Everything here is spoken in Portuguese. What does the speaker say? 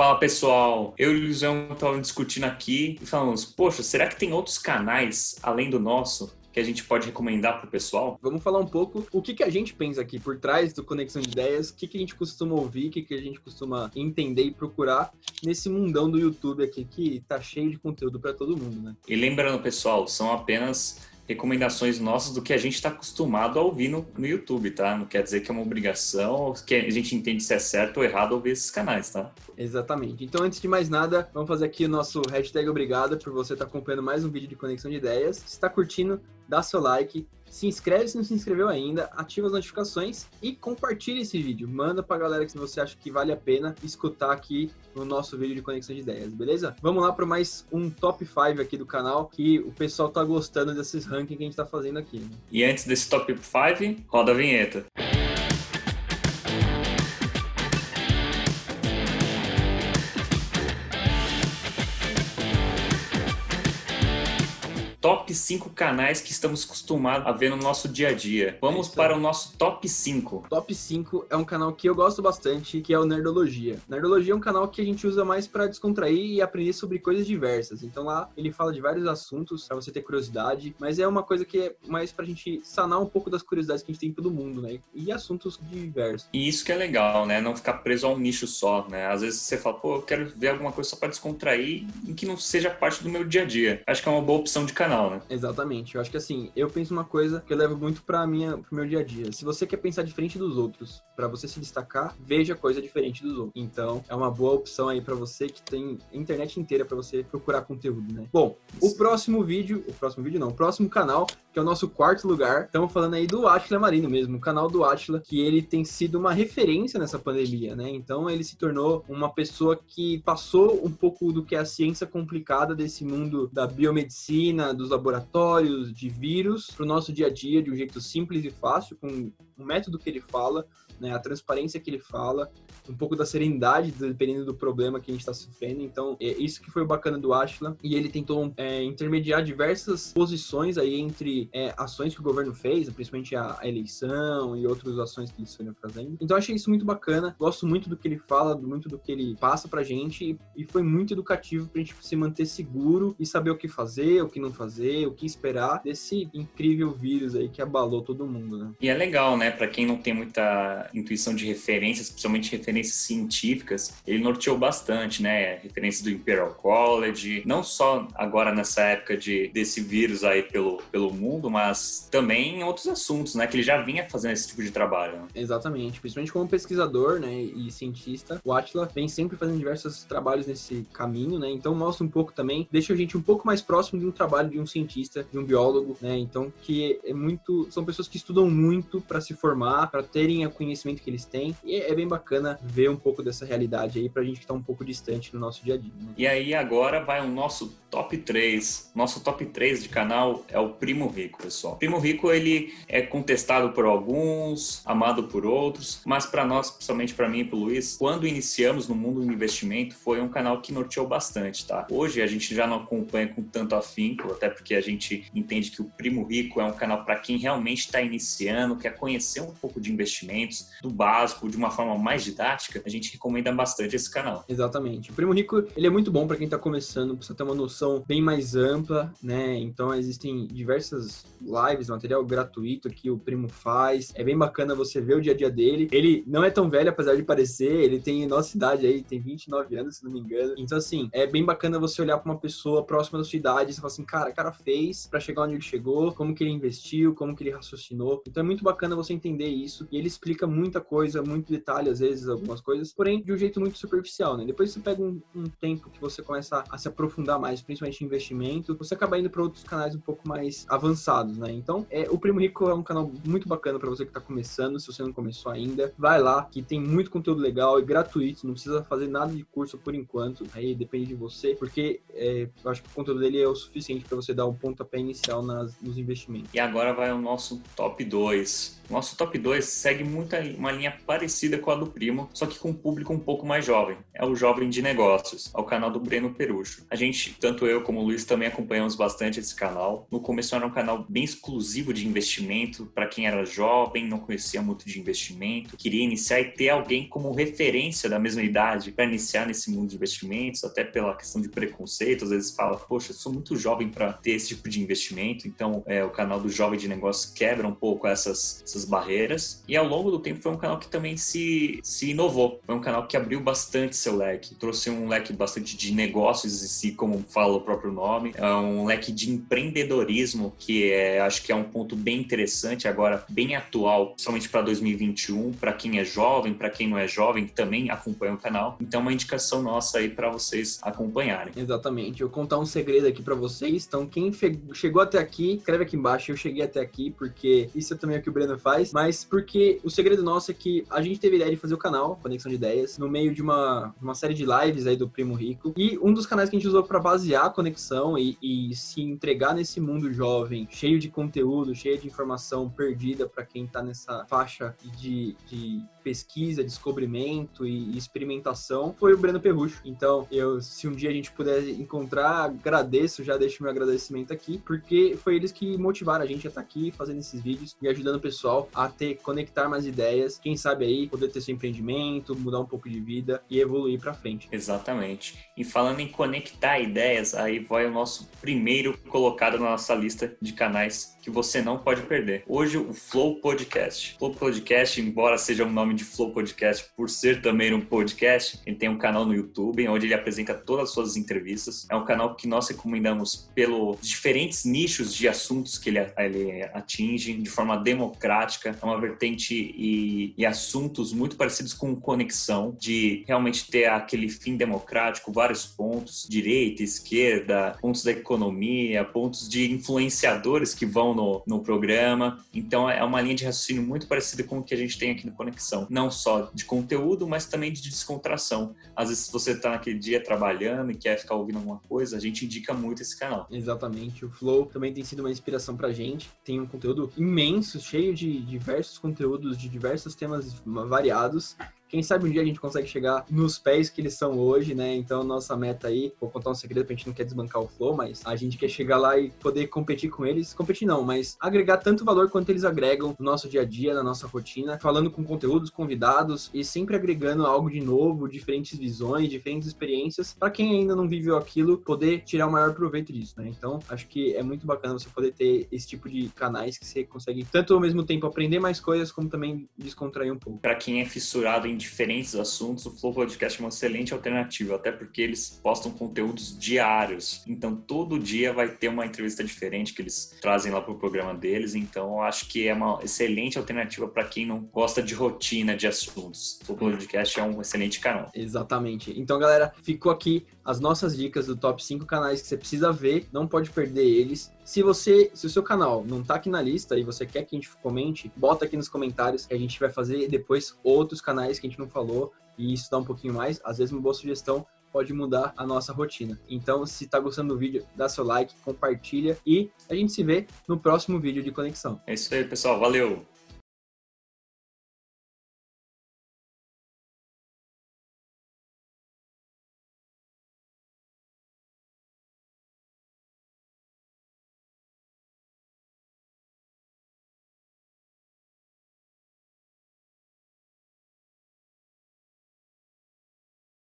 Fala pessoal, eu e o Luizão estávamos discutindo aqui e falamos: poxa, será que tem outros canais além do nosso que a gente pode recomendar para o pessoal? Vamos falar um pouco o que, que a gente pensa aqui por trás do Conexão de Ideias, o que, que a gente costuma ouvir, o que, que a gente costuma entender e procurar nesse mundão do YouTube aqui que tá cheio de conteúdo para todo mundo, né? E lembrando, pessoal, são apenas recomendações nossas do que a gente está acostumado a ouvir no, no YouTube, tá? Não quer dizer que é uma obrigação, que a gente entende se é certo ou errado ouvir esses canais, tá? Exatamente. Então, antes de mais nada, vamos fazer aqui o nosso hashtag obrigado por você estar tá acompanhando mais um vídeo de Conexão de Ideias. Se está curtindo, dá seu like, se inscreve se não se inscreveu ainda, ativa as notificações e compartilha esse vídeo. Manda pra galera que você acha que vale a pena escutar aqui no nosso vídeo de conexão de ideias, beleza? Vamos lá para mais um top 5 aqui do canal, que o pessoal tá gostando desses rankings que a gente tá fazendo aqui. Né? E antes desse top 5, roda a vinheta. Top 5 canais que estamos acostumados a ver no nosso dia a dia. Vamos é para o nosso top 5. Top 5 é um canal que eu gosto bastante, que é o Nerdologia. Nerdologia é um canal que a gente usa mais para descontrair e aprender sobre coisas diversas. Então lá ele fala de vários assuntos para você ter curiosidade, mas é uma coisa que é mais pra gente sanar um pouco das curiosidades que a gente tem pelo mundo, né? E assuntos diversos. E isso que é legal, né? Não ficar preso a um nicho só, né? Às vezes você fala, pô, eu quero ver alguma coisa só para descontrair em que não seja parte do meu dia a dia. Acho que é uma boa opção de canal, né? Exatamente. Eu acho que assim, eu penso uma coisa que eu levo muito para minha pro meu dia a dia. Se você quer pensar diferente dos outros, para você se destacar, veja coisa diferente dos outros. Então, é uma boa opção aí para você que tem internet inteira para você procurar conteúdo, né? Bom, o próximo vídeo, o próximo vídeo não, o próximo canal, que é o nosso quarto lugar, estamos falando aí do Atila Marino mesmo, o canal do Atila, que ele tem sido uma referência nessa pandemia, né? Então, ele se tornou uma pessoa que passou um pouco do que é a ciência complicada desse mundo da biomedicina, dos laboratórios de vírus, para o nosso dia a dia de um jeito simples e fácil, com o método que ele fala, né, a transparência que ele fala, um pouco da serenidade, dependendo do problema que a gente está sofrendo. Então, é isso que foi o bacana do Ashla. E ele tentou é, intermediar diversas posições aí entre é, ações que o governo fez, principalmente a, a, eleição e outras ações que eles foram fazendo. Então, achei isso muito bacana. Gosto muito do que ele fala, muito do que ele passa pra gente. E, e foi muito educativo pra gente se manter seguro e saber o que fazer, o que não fazer, o que esperar desse incrível vírus aí que abalou todo mundo, né? E é legal, né? Pra quem não tem muita intuição de referências, principalmente referências científicas, ele norteou bastante, né? Referências do Imperial College, não só agora nessa época de, desse vírus aí pelo, pelo mundo, mas também em outros assuntos, né? Que ele já vinha fazendo esse tipo de trabalho. Né? Exatamente, principalmente como pesquisador, né? E cientista, o Atila vem sempre fazendo diversos trabalhos nesse caminho, né? Então mostra um pouco também, deixa a gente um pouco mais próximo de um trabalho de um cientista, de um biólogo, né? Então que é muito, são pessoas que estudam muito para se formar, para terem o conhecimento conhecimento que eles têm. E é bem bacana ver um pouco dessa realidade aí pra gente que tá um pouco distante no nosso dia a dia. Né? E aí agora vai o nosso top 3. Nosso top 3 de canal é o Primo Rico, pessoal. Primo Rico, ele é contestado por alguns, amado por outros, mas para nós, principalmente para mim e pro Luiz, quando iniciamos no mundo do investimento, foi um canal que norteou bastante, tá? Hoje a gente já não acompanha com tanto afinco, até porque a gente entende que o Primo Rico é um canal para quem realmente está iniciando, quer conhecer um pouco de investimentos, do básico, de uma forma mais didática, a gente recomenda bastante esse canal. Exatamente. O Primo Rico, ele é muito bom para quem está começando, precisa ter uma noção bem mais ampla, né? Então existem diversas lives, material gratuito que o Primo faz. É bem bacana você ver o dia a dia dele. Ele não é tão velho, apesar de parecer, ele tem nossa idade aí, tem 29 anos, se não me engano. Então, assim, é bem bacana você olhar para uma pessoa próxima da sua idade e falar assim, cara, o cara fez para chegar onde ele chegou, como que ele investiu, como que ele raciocinou. Então é muito bacana você entender isso. E ele explica muita coisa, muito detalhe, às vezes, algumas coisas, porém de um jeito muito superficial, né? Depois você pega um, um tempo que você começa a se aprofundar mais, principalmente investimento, você acaba indo para outros canais um pouco mais avançados, né? Então, é, o Primo Rico é um canal muito bacana para você que está começando, se você não começou ainda, vai lá, que tem muito conteúdo legal e gratuito, não precisa fazer nada de curso por enquanto, aí depende de você, porque é, eu acho que o conteúdo dele é o suficiente para você dar um pontapé inicial nas, nos investimentos. E agora vai o nosso top 2 Nosso top 2 segue muito uma linha parecida com a do Primo, só que com um público um pouco mais jovem. É o Jovem de Negócios, é o canal do Breno Perucho. A gente, tanto eu como o Luiz, também acompanhamos bastante esse canal. No começo era um canal bem exclusivo de investimento, para quem era jovem, não conhecia muito de investimento, queria iniciar e ter alguém como referência da mesma idade para iniciar nesse mundo de investimentos, até pela questão de preconceito. Às vezes fala, poxa, sou muito jovem para ter esse tipo de investimento, então é, o canal do Jovem de Negócios quebra um pouco essas, essas barreiras. E ao longo do tempo foi um canal que também se, se inovou. Foi um canal que abriu bastante seu leque, trouxe um leque bastante de negócios em si, como fala o próprio nome, é um leque de empreendedorismo que é, acho que é um ponto bem interessante agora, bem atual, principalmente para 2021, para quem é jovem, para quem não é jovem, que também acompanha o canal. Então, uma indicação nossa aí para vocês acompanharem. Exatamente. Eu vou contar um segredo aqui para vocês. Então, quem chegou até aqui, escreve aqui embaixo. Eu cheguei até aqui porque isso é também o que o Breno faz, mas porque o segredo nosso é que a gente teve a ideia de fazer o canal Conexão de Ideias no meio de uma, uma série de lives aí do Primo Rico e um dos canais que a gente usou para basear a conexão e, e se entregar nesse mundo jovem, cheio de conteúdo, cheio de informação perdida para quem tá nessa faixa de, de pesquisa, descobrimento e experimentação foi o Breno Perrucho. Então, eu, se um dia a gente puder encontrar, agradeço, já deixo meu agradecimento aqui, porque foi eles que motivaram a gente a estar aqui fazendo esses vídeos e ajudando o pessoal a ter, conectar mais ideias, quem sabe aí poder ter seu empreendimento, mudar um pouco de vida e evoluir para frente. Exatamente. E falando em conectar ideias, aí vai o nosso primeiro colocado na nossa lista de canais que você não pode perder. Hoje, o Flow Podcast. Flow Podcast, embora seja um nome de Flow Podcast, por ser também um podcast, ele tem um canal no YouTube onde ele apresenta todas as suas entrevistas. É um canal que nós recomendamos pelos diferentes nichos de assuntos que ele, ele atinge de forma democrática. É uma vertente e, e assuntos muito parecidos com conexão, de realmente ter aquele fim democrático, vários pontos, direita, esquerda, pontos da economia, pontos de influenciadores que vão no, no programa. Então é uma linha de raciocínio muito parecida com o que a gente tem aqui no Conexão. Não só de conteúdo, mas também de descontração. Às vezes, você está naquele dia trabalhando e quer ficar ouvindo alguma coisa, a gente indica muito esse canal. Exatamente. O Flow também tem sido uma inspiração pra gente. Tem um conteúdo imenso, cheio de diversos conteúdos, de diversos temas variados quem sabe um dia a gente consegue chegar nos pés que eles são hoje, né? Então, nossa meta aí, vou contar um segredo pra gente não quer desbancar o Flow, mas a gente quer chegar lá e poder competir com eles. Competir não, mas agregar tanto valor quanto eles agregam no nosso dia a dia, na nossa rotina, falando com conteúdos, convidados e sempre agregando algo de novo, diferentes visões, diferentes experiências, para quem ainda não viveu aquilo, poder tirar o maior proveito disso, né? Então, acho que é muito bacana você poder ter esse tipo de canais que você consegue tanto ao mesmo tempo aprender mais coisas, como também descontrair um pouco. Para quem é fissurado em diferentes assuntos, o Flow Podcast é uma excelente alternativa, até porque eles postam conteúdos diários. Então, todo dia vai ter uma entrevista diferente que eles trazem lá para o programa deles. Então, eu acho que é uma excelente alternativa para quem não gosta de rotina de assuntos. O Flow Podcast é um excelente canal. Exatamente. Então, galera, ficou aqui as nossas dicas do top 5 canais que você precisa ver, não pode perder eles. Se você, se o seu canal não tá aqui na lista e você quer que a gente comente, bota aqui nos comentários que a gente vai fazer depois outros canais que a gente não falou e dá um pouquinho mais. Às vezes uma boa sugestão pode mudar a nossa rotina. Então, se tá gostando do vídeo, dá seu like, compartilha e a gente se vê no próximo vídeo de conexão. É isso aí, pessoal. Valeu!